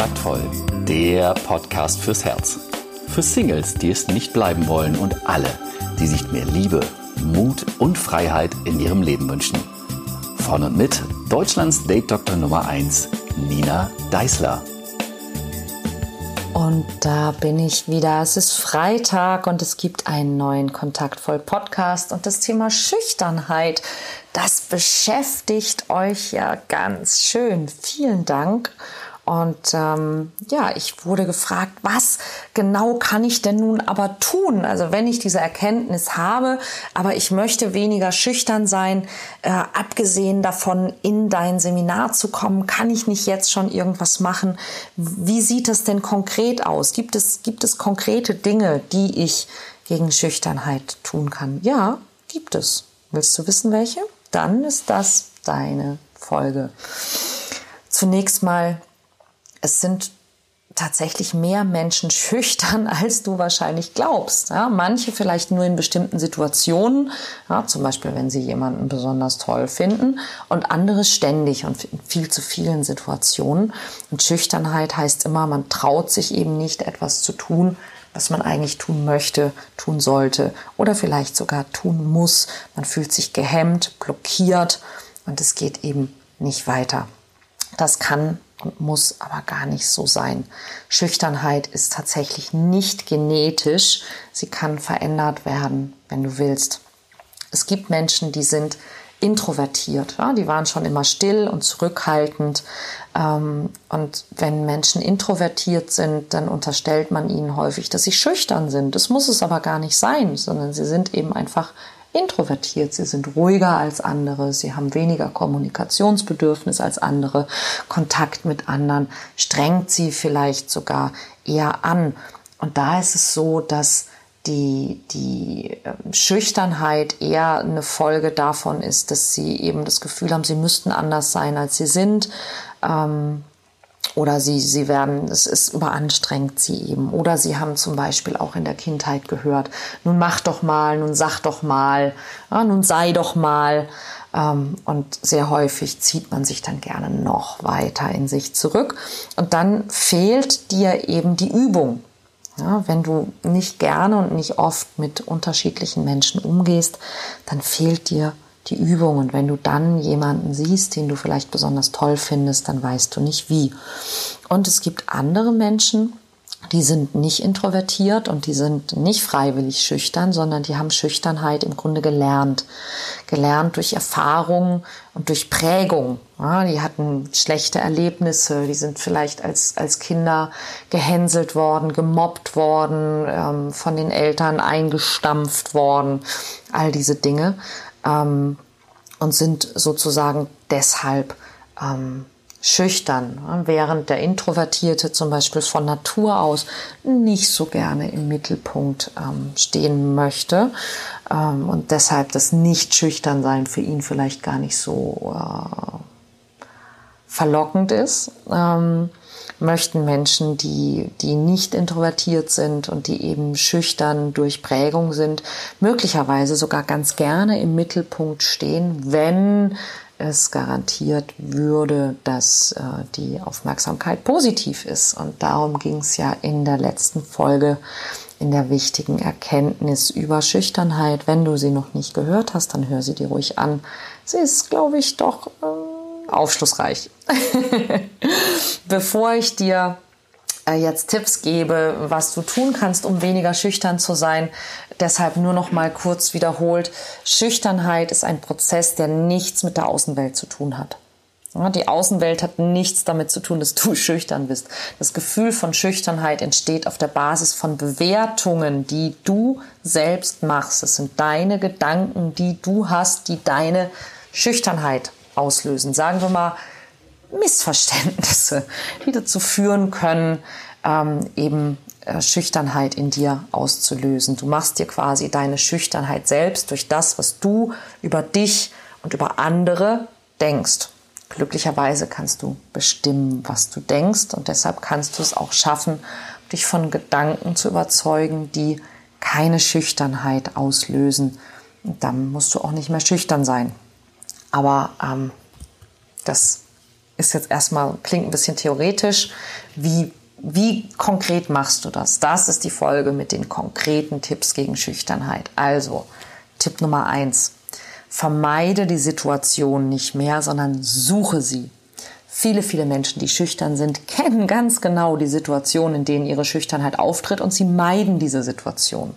Kontaktvoll, der Podcast fürs Herz. Für Singles, die es nicht bleiben wollen und alle, die sich mehr Liebe, Mut und Freiheit in ihrem Leben wünschen. Von und mit Deutschlands Date-Doktor Nummer 1, Nina Deißler. Und da bin ich wieder. Es ist Freitag und es gibt einen neuen Kontaktvoll Podcast und das Thema Schüchternheit, das beschäftigt euch ja ganz schön. Vielen Dank. Und ähm, ja, ich wurde gefragt, was genau kann ich denn nun aber tun? Also wenn ich diese Erkenntnis habe, aber ich möchte weniger schüchtern sein, äh, abgesehen davon, in dein Seminar zu kommen, kann ich nicht jetzt schon irgendwas machen? Wie sieht es denn konkret aus? Gibt es, gibt es konkrete Dinge, die ich gegen Schüchternheit tun kann? Ja, gibt es. Willst du wissen, welche? Dann ist das deine Folge. Zunächst mal es sind tatsächlich mehr Menschen schüchtern, als du wahrscheinlich glaubst. Ja, manche vielleicht nur in bestimmten Situationen, ja, zum Beispiel wenn sie jemanden besonders toll finden, und andere ständig und in viel zu vielen Situationen. Und Schüchternheit heißt immer, man traut sich eben nicht, etwas zu tun, was man eigentlich tun möchte, tun sollte oder vielleicht sogar tun muss. Man fühlt sich gehemmt, blockiert und es geht eben nicht weiter. Das kann und muss aber gar nicht so sein. Schüchternheit ist tatsächlich nicht genetisch. Sie kann verändert werden, wenn du willst. Es gibt Menschen, die sind introvertiert. Ja? Die waren schon immer still und zurückhaltend. Ähm, und wenn Menschen introvertiert sind, dann unterstellt man ihnen häufig, dass sie schüchtern sind. Das muss es aber gar nicht sein, sondern sie sind eben einfach introvertiert, sie sind ruhiger als andere, sie haben weniger Kommunikationsbedürfnis als andere, Kontakt mit anderen strengt sie vielleicht sogar eher an. Und da ist es so, dass die, die ähm, Schüchternheit eher eine Folge davon ist, dass sie eben das Gefühl haben, sie müssten anders sein, als sie sind. Ähm, oder sie, sie werden, es ist überanstrengt sie eben. Oder sie haben zum Beispiel auch in der Kindheit gehört, nun mach doch mal, nun sag doch mal, ja, nun sei doch mal. Ähm, und sehr häufig zieht man sich dann gerne noch weiter in sich zurück. Und dann fehlt dir eben die Übung. Ja, wenn du nicht gerne und nicht oft mit unterschiedlichen Menschen umgehst, dann fehlt dir die Übung. Und wenn du dann jemanden siehst, den du vielleicht besonders toll findest, dann weißt du nicht wie. Und es gibt andere Menschen, die sind nicht introvertiert und die sind nicht freiwillig schüchtern, sondern die haben Schüchternheit im Grunde gelernt. Gelernt durch Erfahrung und durch Prägung. Ja, die hatten schlechte Erlebnisse, die sind vielleicht als, als Kinder gehänselt worden, gemobbt worden, ähm, von den Eltern eingestampft worden, all diese Dinge ähm, und sind sozusagen deshalb ähm, schüchtern, während der Introvertierte zum Beispiel von Natur aus nicht so gerne im Mittelpunkt ähm, stehen möchte ähm, und deshalb das Nicht-Schüchtern-Sein für ihn vielleicht gar nicht so äh, verlockend ist. Ähm, möchten Menschen, die, die nicht introvertiert sind und die eben schüchtern durch Prägung sind, möglicherweise sogar ganz gerne im Mittelpunkt stehen, wenn es garantiert würde, dass äh, die Aufmerksamkeit positiv ist. Und darum ging es ja in der letzten Folge in der wichtigen Erkenntnis über Schüchternheit. Wenn du sie noch nicht gehört hast, dann hör sie dir ruhig an. Sie ist, glaube ich, doch äh, aufschlussreich. Bevor ich dir äh, jetzt Tipps gebe, was du tun kannst, um weniger schüchtern zu sein. Deshalb nur noch mal kurz wiederholt. Schüchternheit ist ein Prozess, der nichts mit der Außenwelt zu tun hat. Die Außenwelt hat nichts damit zu tun, dass du schüchtern bist. Das Gefühl von Schüchternheit entsteht auf der Basis von Bewertungen, die du selbst machst. Es sind deine Gedanken, die du hast, die deine Schüchternheit auslösen. Sagen wir mal, Missverständnisse, die dazu führen können, ähm, eben äh, Schüchternheit in dir auszulösen. Du machst dir quasi deine Schüchternheit selbst durch das, was du über dich und über andere denkst. Glücklicherweise kannst du bestimmen, was du denkst und deshalb kannst du es auch schaffen, dich von Gedanken zu überzeugen, die keine Schüchternheit auslösen. Und dann musst du auch nicht mehr schüchtern sein. Aber ähm, das ist jetzt erstmal, klingt ein bisschen theoretisch. Wie, wie konkret machst du das? Das ist die Folge mit den konkreten Tipps gegen Schüchternheit. Also, Tipp Nummer eins. Vermeide die Situation nicht mehr, sondern suche sie. Viele, viele Menschen, die schüchtern sind, kennen ganz genau die Situation, in denen ihre Schüchternheit auftritt und sie meiden diese Situation.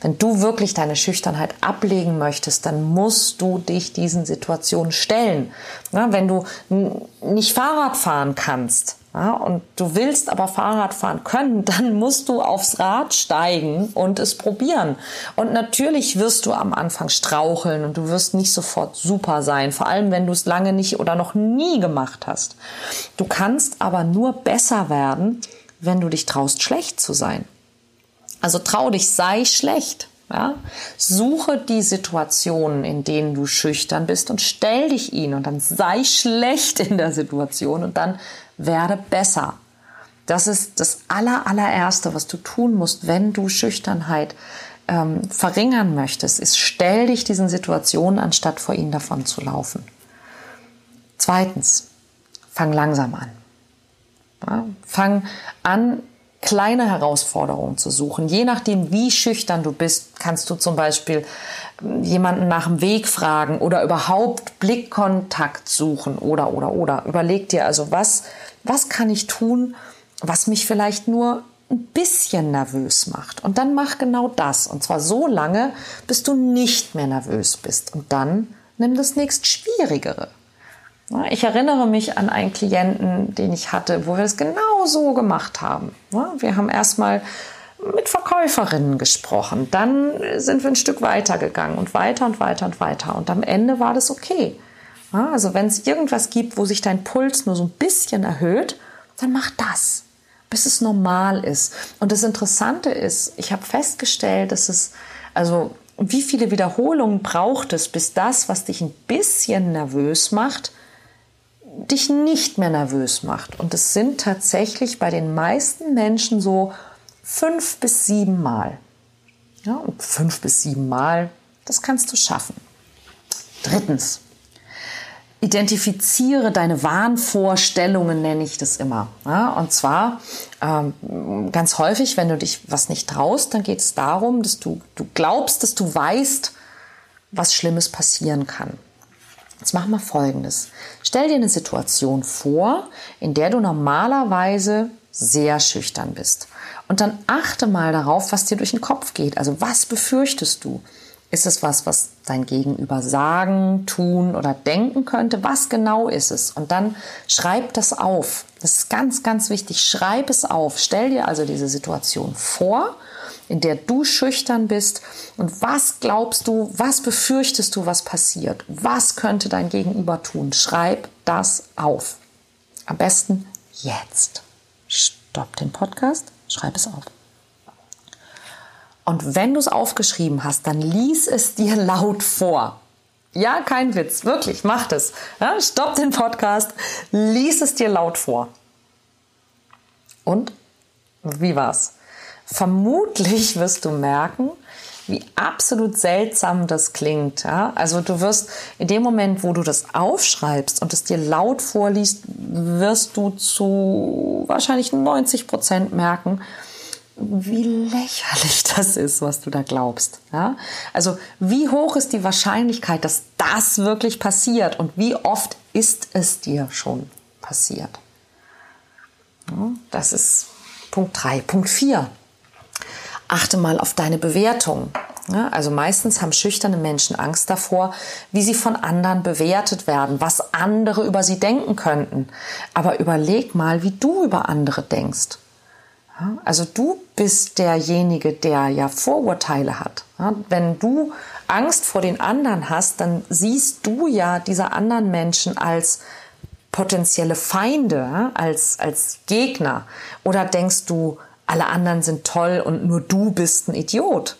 Wenn du wirklich deine Schüchternheit ablegen möchtest, dann musst du dich diesen Situationen stellen. Na, wenn du nicht Fahrrad fahren kannst, ja, und du willst aber Fahrrad fahren können, dann musst du aufs Rad steigen und es probieren. Und natürlich wirst du am Anfang straucheln und du wirst nicht sofort super sein, vor allem wenn du es lange nicht oder noch nie gemacht hast. Du kannst aber nur besser werden, wenn du dich traust, schlecht zu sein. Also trau dich, sei schlecht. Ja? Suche die Situationen, in denen du schüchtern bist und stell dich ihnen und dann sei schlecht in der Situation und dann werde besser. Das ist das aller, allererste, was du tun musst, wenn du Schüchternheit ähm, verringern möchtest, ist stell dich diesen Situationen, anstatt vor ihnen davon zu laufen. Zweitens, fang langsam an. Ja, fang an, kleine Herausforderungen zu suchen. Je nachdem, wie schüchtern du bist, kannst du zum Beispiel ähm, jemanden nach dem Weg fragen oder überhaupt Blickkontakt suchen oder, oder, oder. Überleg dir also, was, was kann ich tun, was mich vielleicht nur ein bisschen nervös macht. Und dann mach genau das. Und zwar so lange, bis du nicht mehr nervös bist. Und dann nimm das nächst Schwierigere. Ich erinnere mich an einen Klienten, den ich hatte, wo wir es genau so gemacht haben. Wir haben erstmal mit Verkäuferinnen gesprochen. Dann sind wir ein Stück weiter gegangen und weiter und weiter und weiter. Und am Ende war das okay. Also wenn es irgendwas gibt, wo sich dein Puls nur so ein bisschen erhöht, dann mach das, bis es normal ist. Und das Interessante ist, ich habe festgestellt, dass es, also wie viele Wiederholungen braucht es, bis das, was dich ein bisschen nervös macht, dich nicht mehr nervös macht. Und es sind tatsächlich bei den meisten Menschen so fünf bis sieben Mal. Ja, und fünf bis sieben Mal, das kannst du schaffen. Drittens, identifiziere deine Wahnvorstellungen, nenne ich das immer. Ja, und zwar ähm, ganz häufig, wenn du dich was nicht traust, dann geht es darum, dass du, du glaubst, dass du weißt, was Schlimmes passieren kann. Jetzt machen wir Folgendes. Stell dir eine Situation vor, in der du normalerweise sehr schüchtern bist. Und dann achte mal darauf, was dir durch den Kopf geht. Also was befürchtest du? Ist es was, was dein Gegenüber sagen, tun oder denken könnte? Was genau ist es? Und dann schreib das auf. Das ist ganz, ganz wichtig. Schreib es auf. Stell dir also diese Situation vor in der du schüchtern bist und was glaubst du, was befürchtest du, was passiert? Was könnte dein Gegenüber tun? Schreib das auf. Am besten jetzt. Stopp den Podcast, schreib es auf. Und wenn du es aufgeschrieben hast, dann lies es dir laut vor. Ja, kein Witz, wirklich, mach das. Ja, stopp den Podcast, lies es dir laut vor. Und wie war's? Vermutlich wirst du merken, wie absolut seltsam das klingt. Ja? Also du wirst in dem Moment, wo du das aufschreibst und es dir laut vorliest, wirst du zu wahrscheinlich 90 Prozent merken, wie lächerlich das ist, was du da glaubst. Ja? Also wie hoch ist die Wahrscheinlichkeit, dass das wirklich passiert und wie oft ist es dir schon passiert? Ja, das ist Punkt 3. Punkt 4 achte mal auf deine Bewertung. Ja, also meistens haben schüchterne Menschen Angst davor, wie sie von anderen bewertet werden, was andere über sie denken könnten. Aber überleg mal, wie du über andere denkst. Ja, also du bist derjenige, der ja Vorurteile hat. Ja, wenn du Angst vor den anderen hast, dann siehst du ja diese anderen Menschen als potenzielle Feinde, als, als Gegner. Oder denkst du, alle anderen sind toll und nur du bist ein Idiot.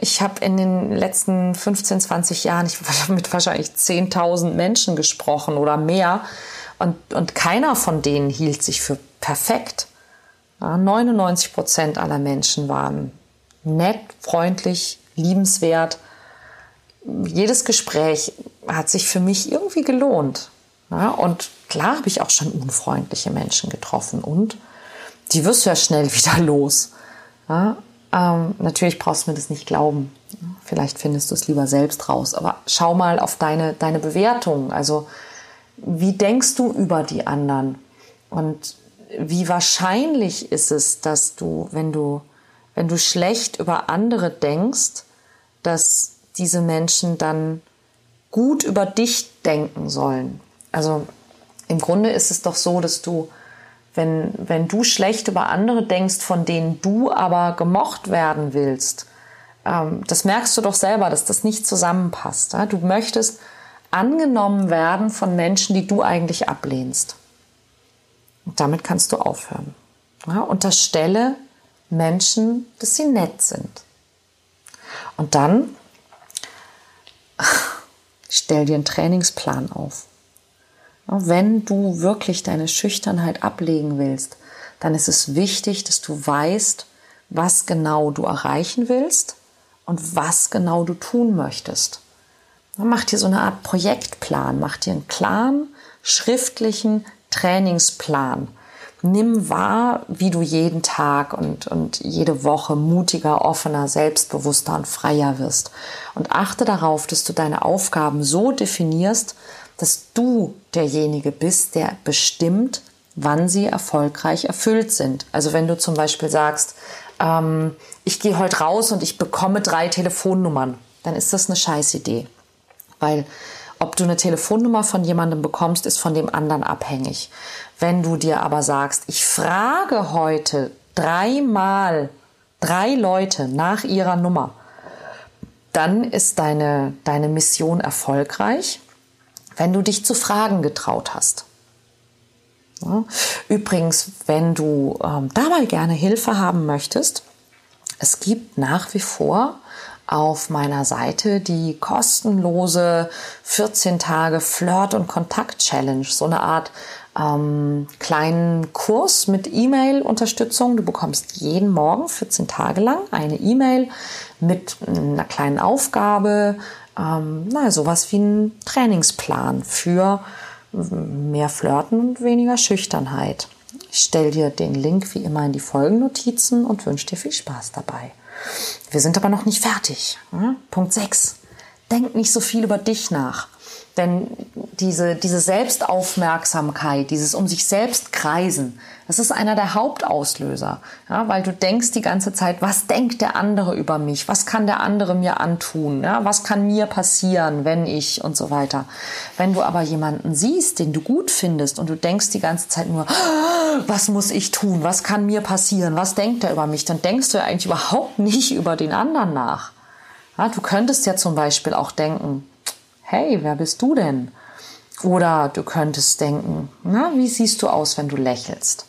Ich habe in den letzten 15, 20 Jahren ich mit wahrscheinlich 10.000 Menschen gesprochen oder mehr und, und keiner von denen hielt sich für perfekt. 99 Prozent aller Menschen waren nett, freundlich, liebenswert. Jedes Gespräch hat sich für mich irgendwie gelohnt. Und klar habe ich auch schon unfreundliche Menschen getroffen und die wirst du ja schnell wieder los. Ja, ähm, natürlich brauchst du mir das nicht glauben. Vielleicht findest du es lieber selbst raus. Aber schau mal auf deine, deine Bewertung. Also, wie denkst du über die anderen? Und wie wahrscheinlich ist es, dass du, wenn du, wenn du schlecht über andere denkst, dass diese Menschen dann gut über dich denken sollen? Also, im Grunde ist es doch so, dass du wenn, wenn du schlecht über andere denkst, von denen du aber gemocht werden willst, ähm, das merkst du doch selber, dass das nicht zusammenpasst. Ja? Du möchtest angenommen werden von Menschen, die du eigentlich ablehnst. Und damit kannst du aufhören. Ja? Unterstelle Menschen, dass sie nett sind. Und dann stell dir einen Trainingsplan auf. Wenn du wirklich deine Schüchternheit ablegen willst, dann ist es wichtig, dass du weißt, was genau du erreichen willst und was genau du tun möchtest. Mach dir so eine Art Projektplan, mach dir einen klaren, schriftlichen Trainingsplan. Nimm wahr, wie du jeden Tag und, und jede Woche mutiger, offener, selbstbewusster und freier wirst. Und achte darauf, dass du deine Aufgaben so definierst, dass du derjenige bist, der bestimmt, wann sie erfolgreich erfüllt sind. Also wenn du zum Beispiel sagst, ähm, ich gehe heute raus und ich bekomme drei Telefonnummern, dann ist das eine Scheißidee. Weil ob du eine Telefonnummer von jemandem bekommst, ist von dem anderen abhängig. Wenn du dir aber sagst, ich frage heute dreimal drei Leute nach ihrer Nummer, dann ist deine, deine Mission erfolgreich wenn du dich zu fragen getraut hast. Übrigens, wenn du ähm, da mal gerne Hilfe haben möchtest, es gibt nach wie vor auf meiner Seite die kostenlose 14 Tage Flirt- und Kontakt-Challenge, so eine Art ähm, kleinen Kurs mit E-Mail-Unterstützung. Du bekommst jeden Morgen 14 Tage lang eine E-Mail mit einer kleinen Aufgabe, ähm, naja, sowas wie ein Trainingsplan für mehr Flirten und weniger Schüchternheit. Ich stelle dir den Link wie immer in die Folgennotizen und wünsche dir viel Spaß dabei. Wir sind aber noch nicht fertig. Hm? Punkt 6. Denk nicht so viel über dich nach. Denn diese, diese Selbstaufmerksamkeit, dieses um sich selbst kreisen, das ist einer der Hauptauslöser. Ja, weil du denkst die ganze Zeit, was denkt der andere über mich? Was kann der andere mir antun? Ja, was kann mir passieren, wenn ich und so weiter. Wenn du aber jemanden siehst, den du gut findest und du denkst die ganze Zeit nur, was muss ich tun? Was kann mir passieren? Was denkt er über mich? Dann denkst du ja eigentlich überhaupt nicht über den anderen nach. Ja, du könntest ja zum Beispiel auch denken, hey, wer bist du denn? Oder du könntest denken, na, wie siehst du aus, wenn du lächelst?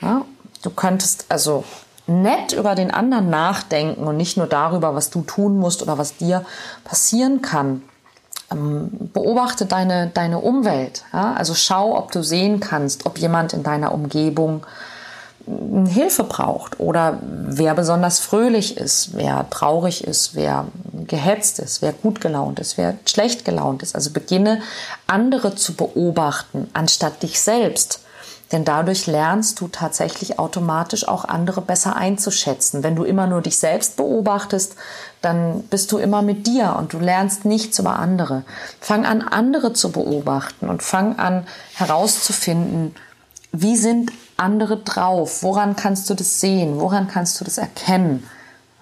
Ja, du könntest also nett über den anderen nachdenken und nicht nur darüber, was du tun musst oder was dir passieren kann. Ähm, beobachte deine, deine Umwelt. Ja? Also schau, ob du sehen kannst, ob jemand in deiner Umgebung Hilfe braucht oder wer besonders fröhlich ist, wer traurig ist, wer gehetzt ist, wer gut gelaunt ist, wer schlecht gelaunt ist. Also beginne andere zu beobachten, anstatt dich selbst. Denn dadurch lernst du tatsächlich automatisch auch andere besser einzuschätzen. Wenn du immer nur dich selbst beobachtest, dann bist du immer mit dir und du lernst nichts über andere. Fang an, andere zu beobachten und fang an herauszufinden, wie sind andere drauf? Woran kannst du das sehen? Woran kannst du das erkennen?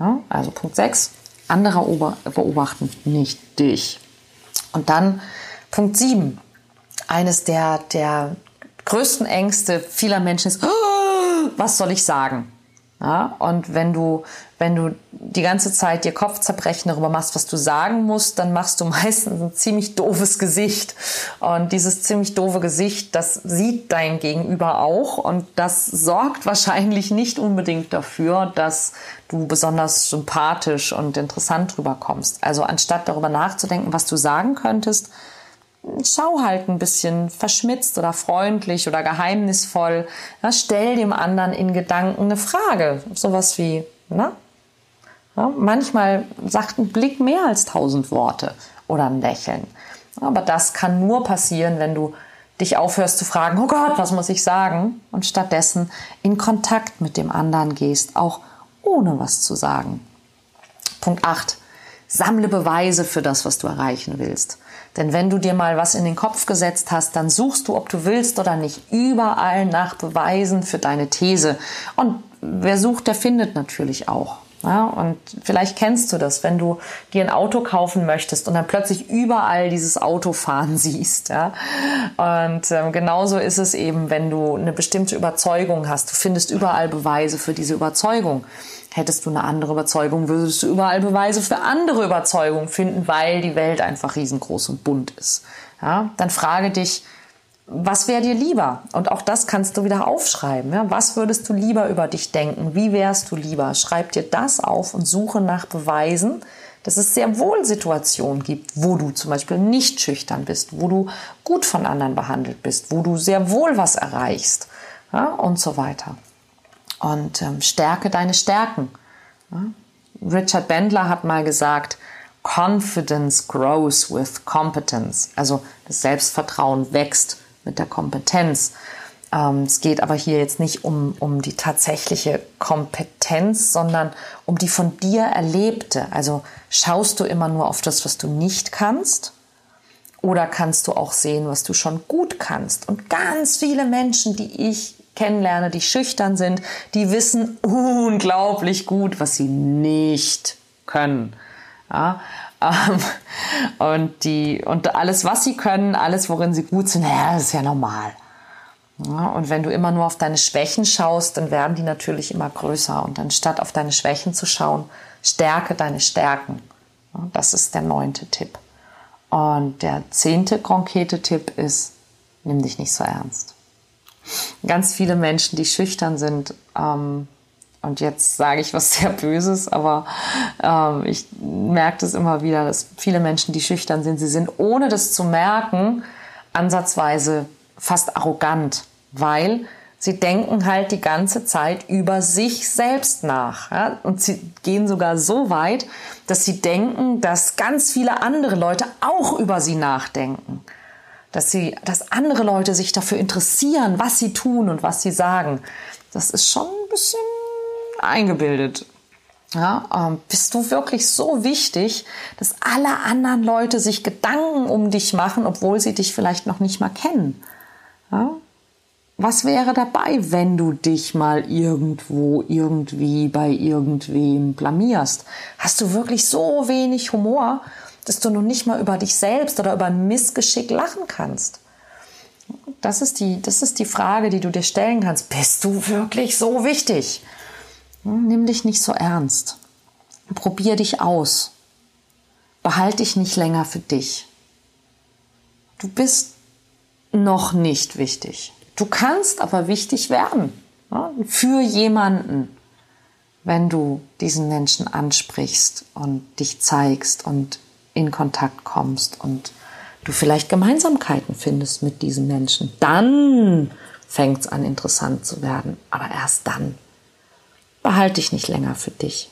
Ja, also Punkt 6, andere beobachten, nicht dich. Und dann Punkt 7, eines der, der größten Ängste vieler Menschen ist, oh, was soll ich sagen? Ja, und wenn du, wenn du die ganze Zeit dir Kopfzerbrechen darüber machst, was du sagen musst, dann machst du meistens ein ziemlich doofes Gesicht. Und dieses ziemlich doofe Gesicht, das sieht dein Gegenüber auch. Und das sorgt wahrscheinlich nicht unbedingt dafür, dass du besonders sympathisch und interessant drüber kommst. Also anstatt darüber nachzudenken, was du sagen könntest, schau halt ein bisschen verschmitzt oder freundlich oder geheimnisvoll. Ja, stell dem anderen in Gedanken eine Frage. Sowas wie, na? Ja, manchmal sagt ein Blick mehr als tausend Worte oder ein Lächeln. Aber das kann nur passieren, wenn du dich aufhörst zu fragen, oh Gott, was muss ich sagen? Und stattdessen in Kontakt mit dem anderen gehst, auch ohne was zu sagen. Punkt 8. Sammle Beweise für das, was du erreichen willst. Denn wenn du dir mal was in den Kopf gesetzt hast, dann suchst du, ob du willst oder nicht, überall nach Beweisen für deine These. Und wer sucht, der findet natürlich auch. Ja, und vielleicht kennst du das, wenn du dir ein Auto kaufen möchtest und dann plötzlich überall dieses Auto fahren siehst. Ja? Und ähm, genauso ist es eben, wenn du eine bestimmte Überzeugung hast. Du findest überall Beweise für diese Überzeugung. Hättest du eine andere Überzeugung, würdest du überall Beweise für andere Überzeugungen finden, weil die Welt einfach riesengroß und bunt ist. Ja? Dann frage dich, was wäre dir lieber? Und auch das kannst du wieder aufschreiben. Ja? Was würdest du lieber über dich denken? Wie wärst du lieber? Schreib dir das auf und suche nach Beweisen, dass es sehr wohl Situationen gibt, wo du zum Beispiel nicht schüchtern bist, wo du gut von anderen behandelt bist, wo du sehr wohl was erreichst ja? und so weiter. Und ähm, stärke deine Stärken. Ja? Richard Bendler hat mal gesagt, Confidence grows with competence. Also das Selbstvertrauen wächst mit der Kompetenz. Ähm, es geht aber hier jetzt nicht um, um die tatsächliche Kompetenz, sondern um die von dir erlebte. Also schaust du immer nur auf das, was du nicht kannst? Oder kannst du auch sehen, was du schon gut kannst? Und ganz viele Menschen, die ich kennenlerne, die schüchtern sind, die wissen unglaublich gut, was sie nicht können. Ja? Ähm, und, die, und alles, was sie können, alles, worin sie gut sind, naja, das ist ja normal. Ja, und wenn du immer nur auf deine Schwächen schaust, dann werden die natürlich immer größer. Und anstatt auf deine Schwächen zu schauen, stärke deine Stärken. Ja, das ist der neunte Tipp. Und der zehnte konkrete Tipp ist, nimm dich nicht so ernst. Ganz viele Menschen, die schüchtern sind, ähm, und jetzt sage ich was sehr Böses, aber ähm, ich merke das immer wieder, dass viele Menschen, die schüchtern sind, sie sind ohne das zu merken, ansatzweise fast arrogant, weil sie denken halt die ganze Zeit über sich selbst nach. Ja? Und sie gehen sogar so weit, dass sie denken, dass ganz viele andere Leute auch über sie nachdenken. Dass, sie, dass andere Leute sich dafür interessieren, was sie tun und was sie sagen. Das ist schon ein bisschen eingebildet. Ja, ähm, bist du wirklich so wichtig, dass alle anderen Leute sich Gedanken um dich machen, obwohl sie dich vielleicht noch nicht mal kennen? Ja? Was wäre dabei, wenn du dich mal irgendwo, irgendwie bei irgendwem blamierst? Hast du wirklich so wenig Humor, dass du noch nicht mal über dich selbst oder über ein Missgeschick lachen kannst? Das ist die, das ist die Frage, die du dir stellen kannst. Bist du wirklich so wichtig? Hm, nimm dich nicht so ernst. Probier dich aus. Behalt dich nicht länger für dich. Du bist noch nicht wichtig. Du kannst aber wichtig werden für jemanden, wenn du diesen Menschen ansprichst und dich zeigst und in Kontakt kommst und du vielleicht Gemeinsamkeiten findest mit diesem Menschen. Dann fängt es an interessant zu werden, aber erst dann. Behalte dich nicht länger für dich.